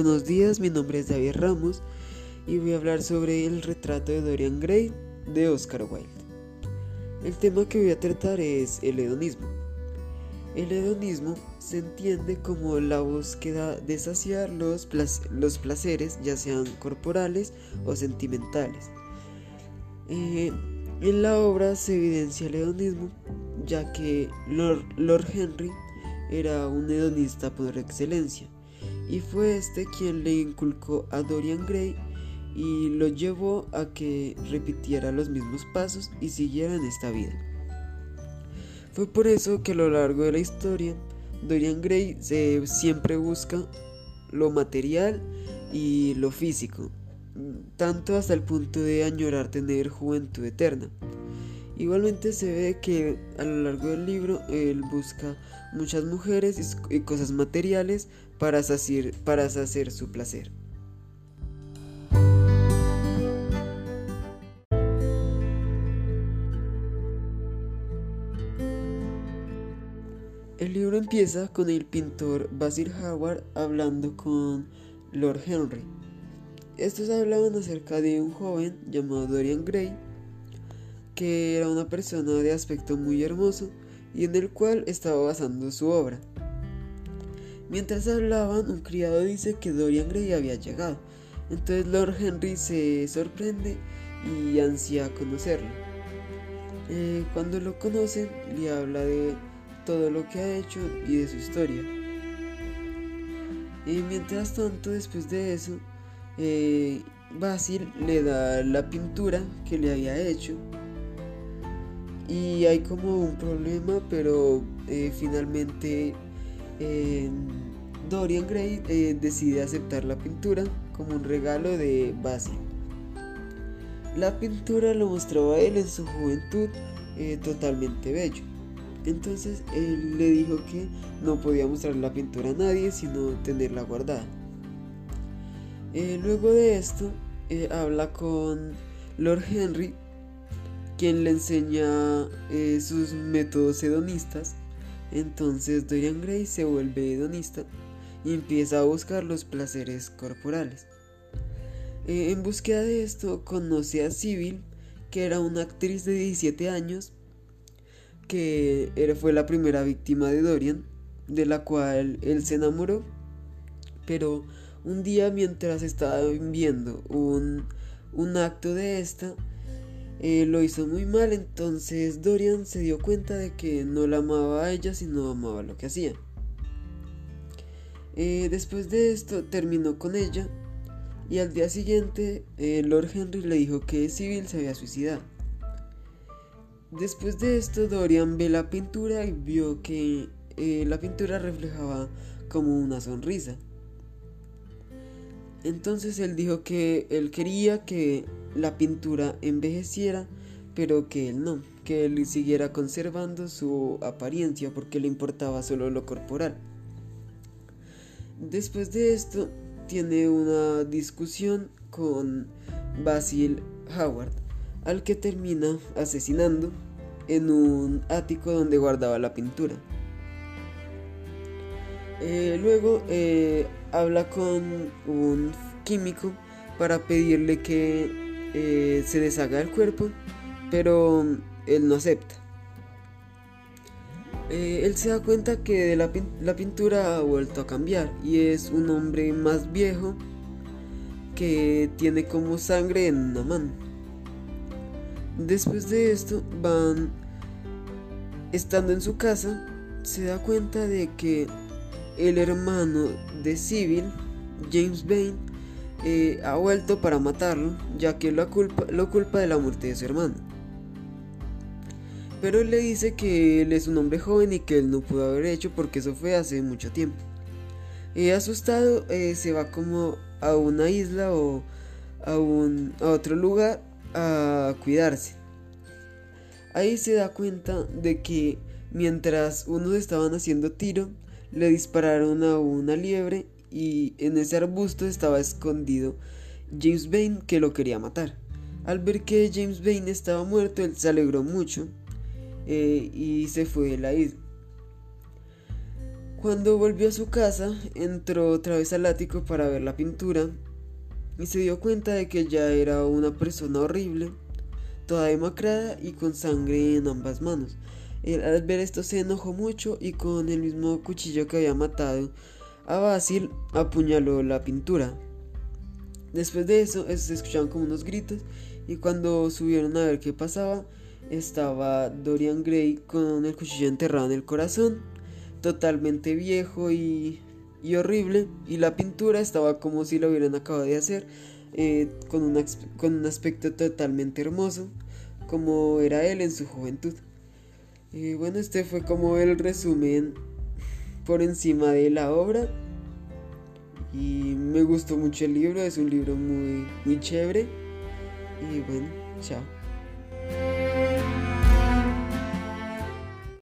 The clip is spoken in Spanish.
Buenos días, mi nombre es David Ramos y voy a hablar sobre el retrato de Dorian Gray de Oscar Wilde. El tema que voy a tratar es el hedonismo. El hedonismo se entiende como la búsqueda de saciar los, placeres, ya sean corporales o sentimentales. Eh, en la obra se evidencia el hedonismo, ya que Lord Henry era un hedonista por excelencia y fue este quien le inculcó a Dorian Gray y lo llevó a que repitiera los mismos pasos y siguiera en esta vida. Fue por eso que a lo largo de la historia Dorian Gray se siempre busca lo material y lo físico, tanto hasta el punto de añorar tener juventud eterna. Igualmente se ve que a lo largo del libro él busca muchas mujeres y cosas materiales para saciar, para su placer. El libro empieza con el pintor Basil Howard hablando con Lord Henry. Estos hablaban acerca de un joven llamado Dorian Gray que era una persona de aspecto muy hermoso y en el cual estaba basando su obra. Mientras hablaban, un criado dice que Dorian Gray había llegado. Entonces Lord Henry se sorprende y ansía conocerlo. Eh, cuando lo conoce, le habla de todo lo que ha hecho y de su historia. Y mientras tanto, después de eso, eh, Basil le da la pintura que le había hecho y hay como un problema, pero eh, finalmente eh, Dorian Gray eh, decide aceptar la pintura como un regalo de Basil. La pintura lo mostraba a él en su juventud totalmente bello. Entonces él le dijo que no podía mostrar la pintura a nadie sino tenerla guardada. luego de esto habla con Lord Henry quien le enseña eh, sus métodos hedonistas. Entonces Dorian Gray se vuelve hedonista y empieza a buscar los placeres corporales. Eh, en búsqueda de esto conoce a Sybil, que era una actriz de 17 años, que fue la primera víctima de Dorian, de la cual él se enamoró. Pero un día mientras estaba viendo un, un acto de esta, eh, lo hizo muy mal, entonces Dorian se dio cuenta de que no la amaba a ella, sino amaba lo que hacía. Eh, después de esto terminó con ella y al día siguiente eh, Lord Henry le dijo que Civil se había suicidado. Después de esto Dorian ve la pintura y vio que la pintura reflejaba como una sonrisa. Entonces él dijo que él quería que la pintura envejeciera, pero que él no, que él siguiera conservando su apariencia porque le importaba solo lo corporal. Después de esto, tiene una discusión con Basil Howard, al que termina asesinando en un ático donde guardaba la pintura. Eh, luego eh, habla con un químico para pedirle que eh, se deshaga el cuerpo, pero él no acepta. Eh, él se da cuenta que la, la pintura ha vuelto a cambiar y es un hombre más viejo que tiene como sangre en una mano. Después de esto van estando en su casa, se da cuenta de que el hermano de Civil, James Bain, eh, ha vuelto para matarlo, ya que lo culpa, lo culpa de la muerte de su hermano. Pero él le dice que él es un hombre joven y que él no pudo haber hecho porque eso fue hace mucho tiempo. Y asustado eh, se va como a una isla o a, un, a otro lugar a cuidarse. Ahí se da cuenta de que mientras unos estaban haciendo tiro, le dispararon a una liebre y en ese arbusto estaba escondido James Bain que lo quería matar. Al ver que James Bain estaba muerto, él se alegró mucho eh, y se fue de la isla. Cuando volvió a su casa, entró otra vez al ático para ver la pintura y se dio cuenta de que ya era una persona horrible, toda demacrada y con sangre en ambas manos. Al ver esto se enojó mucho y con el mismo cuchillo que había matado a Basil apuñaló la pintura. Después de eso, se escuchaban como unos gritos y cuando subieron a ver qué pasaba, estaba Dorian Gray con el cuchillo enterrado en el corazón totalmente viejo y, horrible y la pintura estaba como si lo hubieran acabado de hacer eh, con, con un aspecto totalmente hermoso como era él en su juventud. Y bueno, este fue como el resumen por encima de la obra. Y me gustó mucho el libro, es un libro muy, muy chévere. Y bueno, chao.